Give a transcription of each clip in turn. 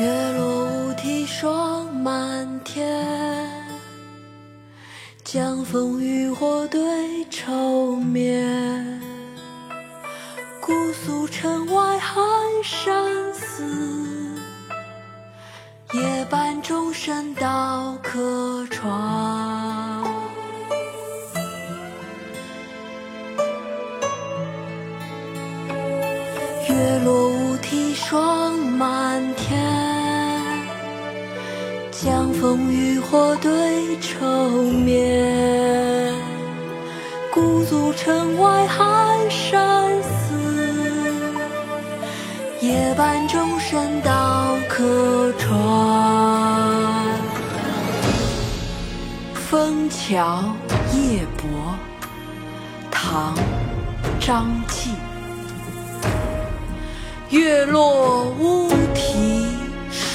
月落乌啼霜满天江枫渔火对愁眠姑苏城外寒山寺夜半钟声到客船月落乌啼霜满天。江枫渔火对愁眠。姑苏城外寒山寺，夜半钟声到客船。《枫桥夜泊》唐·张继月落乌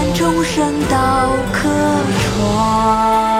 但众生道可传。